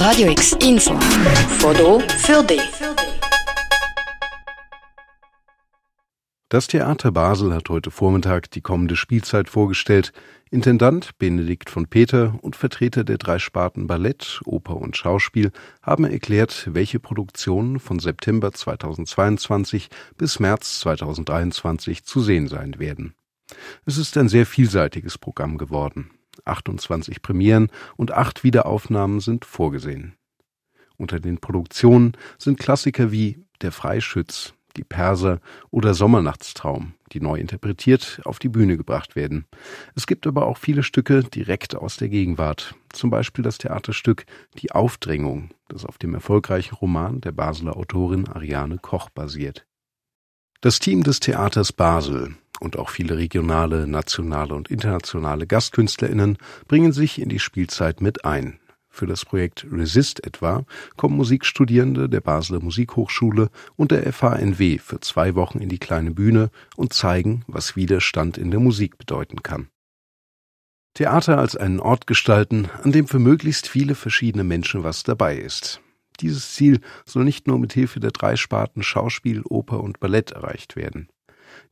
Radio X Info. Foto für dich. Das Theater Basel hat heute Vormittag die kommende Spielzeit vorgestellt. Intendant Benedikt von Peter und Vertreter der drei Sparten Ballett, Oper und Schauspiel haben erklärt, welche Produktionen von September 2022 bis März 2023 zu sehen sein werden. Es ist ein sehr vielseitiges Programm geworden. 28 Premieren und acht Wiederaufnahmen sind vorgesehen. Unter den Produktionen sind Klassiker wie Der Freischütz, die Perser oder Sommernachtstraum, die neu interpretiert auf die Bühne gebracht werden. Es gibt aber auch viele Stücke direkt aus der Gegenwart, zum Beispiel das Theaterstück Die Aufdrängung, das auf dem erfolgreichen Roman der Basler Autorin Ariane Koch basiert. Das Team des Theaters Basel und auch viele regionale, nationale und internationale GastkünstlerInnen bringen sich in die Spielzeit mit ein. Für das Projekt Resist etwa kommen Musikstudierende der Basler Musikhochschule und der FHNW für zwei Wochen in die kleine Bühne und zeigen, was Widerstand in der Musik bedeuten kann. Theater als einen Ort gestalten, an dem für möglichst viele verschiedene Menschen was dabei ist. Dieses Ziel soll nicht nur mit Hilfe der drei Sparten Schauspiel, Oper und Ballett erreicht werden.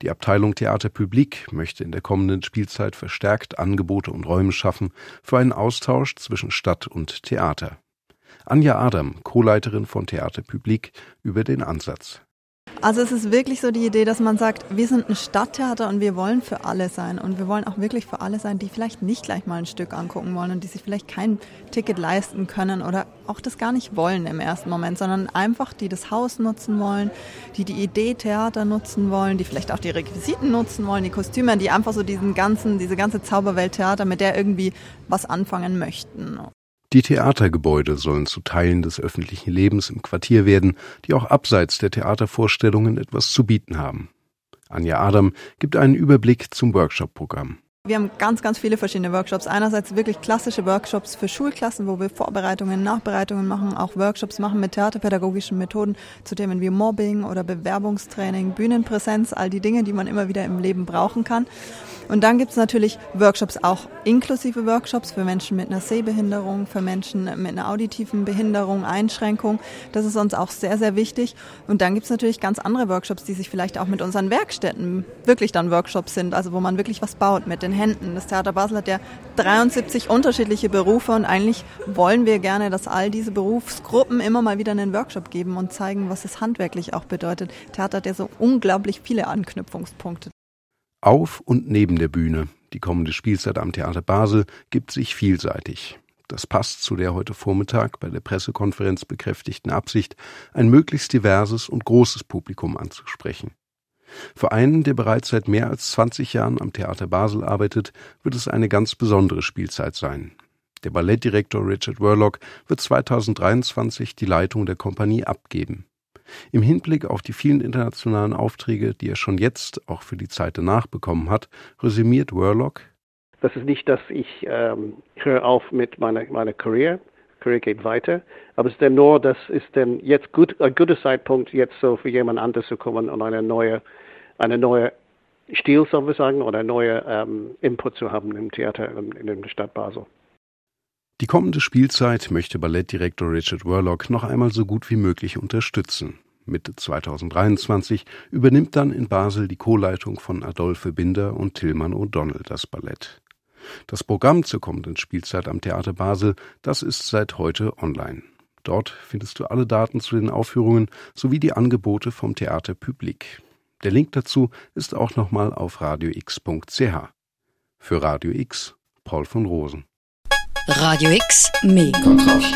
Die Abteilung Theater Publik möchte in der kommenden Spielzeit verstärkt Angebote und Räume schaffen für einen Austausch zwischen Stadt und Theater. Anja Adam, Co-Leiterin von Theater Publik, über den Ansatz. Also es ist wirklich so die Idee, dass man sagt, wir sind ein Stadttheater und wir wollen für alle sein. Und wir wollen auch wirklich für alle sein, die vielleicht nicht gleich mal ein Stück angucken wollen und die sich vielleicht kein Ticket leisten können oder auch das gar nicht wollen im ersten Moment, sondern einfach, die das Haus nutzen wollen, die die Idee Theater nutzen wollen, die vielleicht auch die Requisiten nutzen wollen, die Kostüme, die einfach so diesen ganzen, diese ganze Zauberwelt Theater, mit der irgendwie was anfangen möchten. Die Theatergebäude sollen zu Teilen des öffentlichen Lebens im Quartier werden, die auch abseits der Theatervorstellungen etwas zu bieten haben. Anja Adam gibt einen Überblick zum Workshop-Programm. Wir haben ganz, ganz viele verschiedene Workshops. Einerseits wirklich klassische Workshops für Schulklassen, wo wir Vorbereitungen, Nachbereitungen machen, auch Workshops machen mit theaterpädagogischen Methoden zu Themen wie Mobbing oder Bewerbungstraining, Bühnenpräsenz, all die Dinge, die man immer wieder im Leben brauchen kann. Und dann gibt's natürlich Workshops, auch inklusive Workshops für Menschen mit einer Sehbehinderung, für Menschen mit einer auditiven Behinderung, Einschränkung. Das ist uns auch sehr, sehr wichtig. Und dann gibt's natürlich ganz andere Workshops, die sich vielleicht auch mit unseren Werkstätten wirklich dann Workshops sind, also wo man wirklich was baut mit den Händen. Das Theater Basel hat ja 73 unterschiedliche Berufe und eigentlich wollen wir gerne, dass all diese Berufsgruppen immer mal wieder einen Workshop geben und zeigen, was es handwerklich auch bedeutet. Theater hat ja so unglaublich viele Anknüpfungspunkte. Auf und neben der Bühne. Die kommende Spielzeit am Theater Basel gibt sich vielseitig. Das passt zu der heute Vormittag bei der Pressekonferenz bekräftigten Absicht, ein möglichst diverses und großes Publikum anzusprechen. Für einen, der bereits seit mehr als 20 Jahren am Theater Basel arbeitet, wird es eine ganz besondere Spielzeit sein. Der Ballettdirektor Richard Worlock wird 2023 die Leitung der Kompanie abgeben. Im Hinblick auf die vielen internationalen Aufträge, die er schon jetzt auch für die Zeit danach bekommen hat, resümiert Worlock. Das ist nicht, dass ich ähm, höre auf mit meiner, meiner Career. Career geht weiter. Aber es ist denn nur, das ist denn jetzt gut, ein guter Zeitpunkt, jetzt so für jemand anderes zu kommen und eine neue, eine neue Stil, sollen wir sagen, oder neuen ähm, Input zu haben im Theater in, in der Stadt Basel. Die kommende Spielzeit möchte Ballettdirektor Richard Worlock noch einmal so gut wie möglich unterstützen. Mitte 2023 übernimmt dann in Basel die Co-Leitung von Adolphe Binder und Tillmann O'Donnell das Ballett. Das Programm zur kommenden Spielzeit am Theater Basel, das ist seit heute online. Dort findest du alle Daten zu den Aufführungen sowie die Angebote vom Theater Publik. Der Link dazu ist auch nochmal auf radiox.ch. Für Radio X, Paul von Rosen. Radio X, mehr Kontrast.